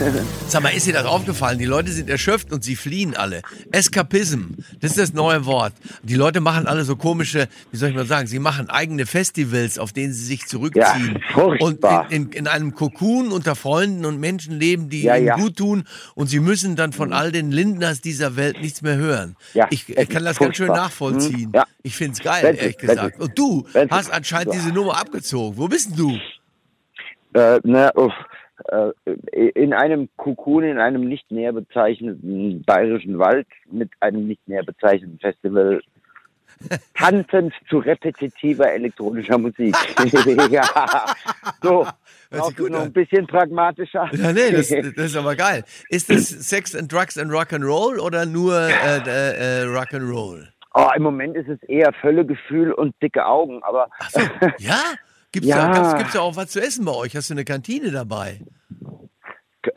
Sag mal, ist dir das aufgefallen? Die Leute sind erschöpft und sie fliehen alle. Eskapism, das ist das neue Wort. Die Leute machen alle so komische, wie soll ich mal sagen, sie machen eigene Festivals, auf denen sie sich zurückziehen. Ja, furchtbar. Und in, in, in einem Kokon unter Freunden und Menschen leben, die Ja, ihnen ja. gut tun und sie müssen dann von all den Lindners dieser Welt nichts mehr hören. Ja, ich, es ich kann das ganz schön furchtbar. nachvollziehen. Hm, ja. Ich find's geil, Wenzel, ehrlich gesagt. Und du hast anscheinend diese Nummer abgezogen. Wo bist denn du? Äh, na, uff, äh, in einem Kokon, in einem nicht näher bezeichneten bayerischen Wald mit einem nicht näher bezeichneten Festival. Tanzend zu repetitiver elektronischer Musik. ja, so. Hört sich noch ein bisschen pragmatischer? Ja, nee, das, das ist aber geil. Ist das Sex and Drugs and Rock'n'Roll oder nur äh, äh, äh, Rock'n'Roll? Oh, Im Moment ist es eher Völlegefühl und dicke Augen, aber so, ja? Gibt's, Ja. Da, gibt's, da auch was zu essen bei euch? Hast du eine Kantine dabei?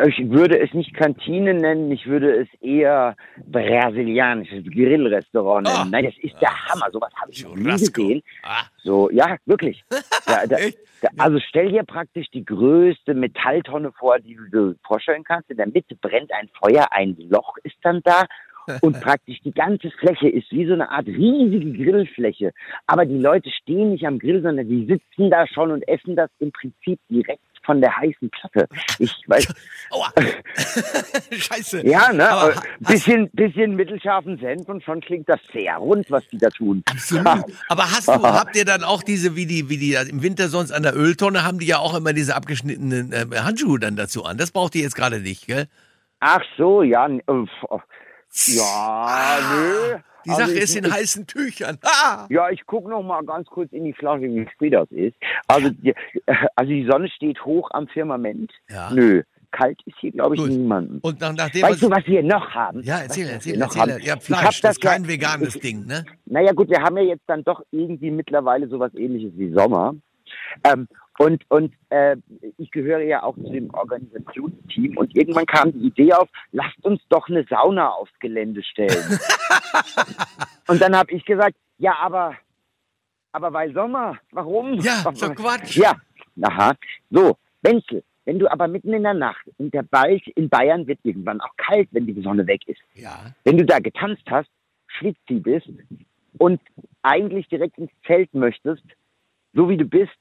ich würde es nicht Kantine nennen, ich würde es eher brasilianisches Grillrestaurant nennen. Ah. Nein, das ist der Hammer, sowas habe ich noch nie Churrasco. gesehen. Ah. So, ja, wirklich. Ja, da, Echt? da, also stell dir praktisch die größte Metalltonne vor, die du dir vorstellen kannst. In der Mitte brennt ein Feuer, ein Loch ist dann da. Und praktisch die ganze Fläche ist wie so eine Art riesige Grillfläche. Aber die Leute stehen nicht am Grill, sondern die sitzen da schon und essen das im Prinzip direkt von der heißen Platte. Ich weiß, Aua. Scheiße. ja, ne? Aber äh, bisschen, bisschen mittelscharfen Senf und schon klingt das sehr rund, was die da tun. Absolut. Aber hast du, habt ihr dann auch diese, wie die, wie die im Winter sonst an der Öltonne, haben die ja auch immer diese abgeschnittenen äh, Handschuhe dann dazu an. Das braucht ihr jetzt gerade nicht, gell? Ach so, ja, ja, nö. Die Also Sache ich- ist in ich- heißen Tüchern. Ah! Ja, ich gucke noch mal ganz kurz in die Flasche, wie spät das ist. Also, die, also die Sonne steht hoch am Firmament. Ja. Nö, kalt ist hier, glaube ich, Gut. niemanden. Und nach, nachdem Weißt du, was- wir noch haben? Ja, erzähl, Weißt erzähl, erzähl. Ich hab Fleisch, das ist ja- kein veganes ich- Ding, ne? Naja gut, wir haben ja jetzt dann doch irgendwie mittlerweile sowas ähnliches wie Sommer. Ähm, und und äh, ich gehöre ja auch zu dem Organisationsteam und irgendwann kam die Idee auf, lasst uns doch eine Sauna aufs Gelände stellen. und dann habe ich gesagt, ja, aber aber weil Sommer, warum? Ja, so Quatsch. Ja, aha. So, Wenzel, wenn du aber mitten in der Nacht und der Wald in Bayern wird irgendwann auch kalt, wenn die Sonne weg ist Ja. wenn du da getanzt hast, schwitzi bist und eigentlich direkt ins Zelt möchtest, so wie du bist,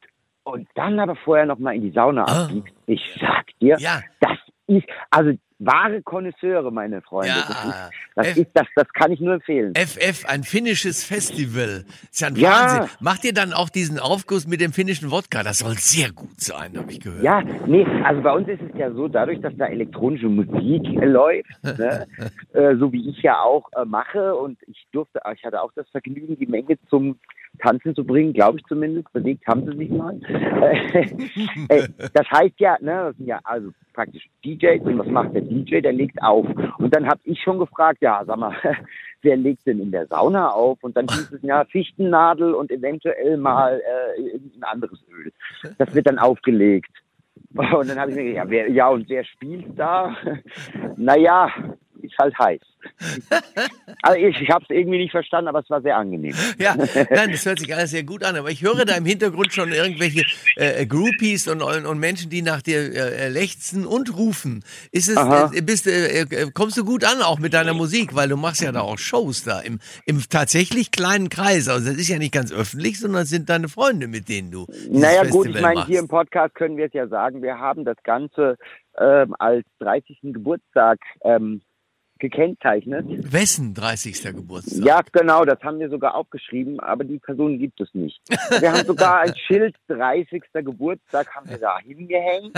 und dann aber vorher noch mal in die Sauna Ah. abbiegst, ich sag dir, Ja. das ist, also wahre Konnoisseure, meine Freunde. Ja. Das, ist, das, ist, das, das kann ich nur empfehlen. FF, ein finnisches Festival. Ist ja ein Ja. Wahnsinn. Macht ihr dann auch diesen Aufguss mit dem finnischen Wodka? Das soll sehr gut sein, habe ich gehört. Ja, nee, also bei uns ist es ja so, dadurch, dass da elektronische Musik läuft, ne, äh, so wie ich ja auch äh, mache und ich durfte, ich hatte auch das Vergnügen, die Menge zum Tanzen zu bringen, glaube ich zumindest, bewegt haben sie sich mal. Äh, das heißt ja, ne, das sind ja also praktisch DJs und was macht der DJ? Der legt auf. Und dann habe ich schon gefragt, ja, sag mal, wer legt denn in der Sauna auf? Und dann hieß es ja Fichtennadel und eventuell mal äh, ein anderes Öl. Das wird dann aufgelegt. Und dann habe ich mir gedacht, ja, wer, ja, und wer spielt da? Naja, ist halt heiß. Also ich, ich habe es irgendwie nicht verstanden, aber es war sehr angenehm. Ja, nein, das hört sich alles sehr gut an, aber ich höre da im Hintergrund schon irgendwelche äh, Groupies und, und, und Menschen, die nach dir äh, lechzen und rufen. Ist es, äh, bist, äh, äh, kommst du gut an auch mit deiner Musik, weil du machst ja da auch Shows da im, im tatsächlich kleinen Kreis. Also das ist ja nicht ganz öffentlich, sondern es sind deine Freunde, mit denen du Naja gut, ich Festival meine, hier im Podcast können wir es ja sagen, wir haben das Ganze ähm, als 30. Geburtstag ähm, gekennzeichnet. Wessen 30. Geburtstag? Ja, genau, das haben wir sogar aufgeschrieben, aber die Person gibt es nicht. Wir haben sogar ein Schild 30. Geburtstag haben wir da hingehängt.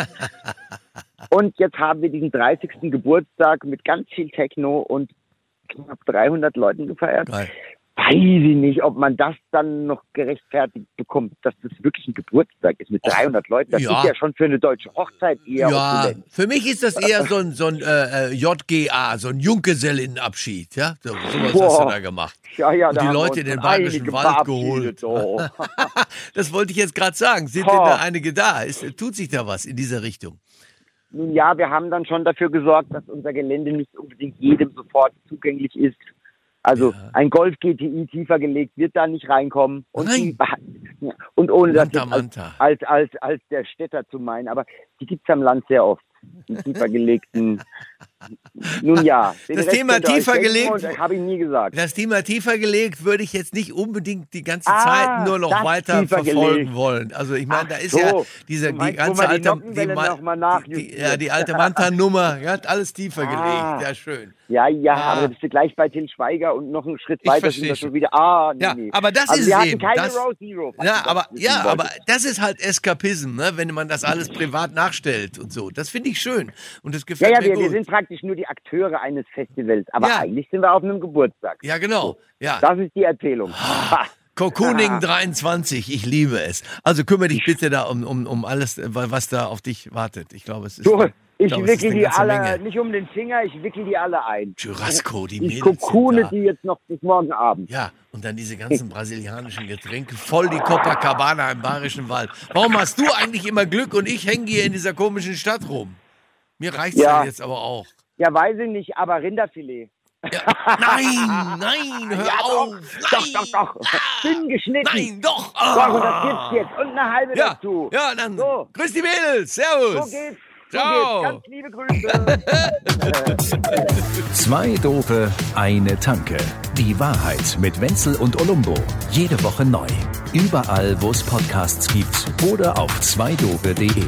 Und jetzt haben wir diesen 30. Geburtstag mit ganz viel Techno und knapp 300 Leuten gefeiert. Geil. Weiß ich nicht, ob man das dann noch gerechtfertigt bekommt, dass das wirklich ein Geburtstag ist mit 300 Leuten. Das ja. ist ja schon für eine deutsche Hochzeit eher Ja, opulent. für mich ist das eher so ein, so ein äh, äh, JGA, so ein Junggesellinnenabschied. Ja? So, sowas hast du da gemacht. Ja, ja, Und die Leute in den bayerischen Wald geholt. oh. das wollte ich jetzt gerade sagen. Sind denn Ha. da einige da? Ist, tut sich da was in dieser Richtung? Nun ja, wir haben dann schon dafür gesorgt, dass unser Gelände nicht unbedingt jedem sofort zugänglich ist. Also Ja. ein Golf GTI tiefer gelegt wird da nicht reinkommen. Und, Nein. Die, und ohne das Manta, als, als, als, als der Städter zu meinen, aber die gibt's am Land sehr oft. Die tiefer gelegten. Nun ja. Das Thema tiefer gelegt- und Habe ich nie gesagt. Das Thema tiefer gelegt würde ich jetzt nicht unbedingt die ganze Ah, Zeit nur noch weiter verfolgen gelegt. wollen. Also ich meine, da ist so. ja diese die ganze die alte Nockenwelle Ma- die, ja, die alte Manta-Nummer, ja, hat alles tiefer Ah. gelegt. Ja, schön. Ja, ja, Ah. aber bist du gleich bei Till Schweiger und noch einen Schritt Ich weiter sind wir schon. wieder. Ah, nee, Ja, nee. aber das also ist wir eben, keine das- Row Zero. Ja, aber ja, wolltest. aber das ist halt Eskapism, ne? wenn man das alles privat nachstellt und so. Das finde ich schön und das Ja, gefällt ja, mir wir, gut. wir sind praktisch nur die Akteure eines Festivals, aber Ja. eigentlich sind wir auf einem Geburtstag. ja, genau. Ja. Das ist die Erzählung. Ha. Cocooning 23, ich liebe es. Also kümmere dich bitte da um, um, um alles, was da auf dich wartet. Ich glaube, es ist. Du, ich es ist wickel die alle, Menge. nicht um den Finger, ich wickel die alle ein. Churrasco, die Ich Mädels kokune sind da. die jetzt noch bis morgen Abend. Ja, und dann diese ganzen brasilianischen Getränke, voll die Copacabana im Bayerischen Wald. Warum hast du eigentlich immer Glück und ich hänge hier in dieser komischen Stadt rum? Mir reicht's ja. Ja. jetzt aber auch. Ja, weiß ich nicht, aber Rinderfilet. Ja, nein, nein, hör Ja, auf. Doch, nein, doch, doch. Dünn geschnitten. Nein, doch. Doch, und das Ah. gibt's jetzt. Und eine halbe Ja, dazu. ja, dann So. grüß die Mädels. So Servus. geht's. So Ciao. geht's. Ganz liebe Grüße. Zwei Dope, eine Tanke. Die Wahrheit mit Wenzel und Olumbo. Jede Woche neu. Überall, wo es Podcasts gibt oder auf zweidope.de.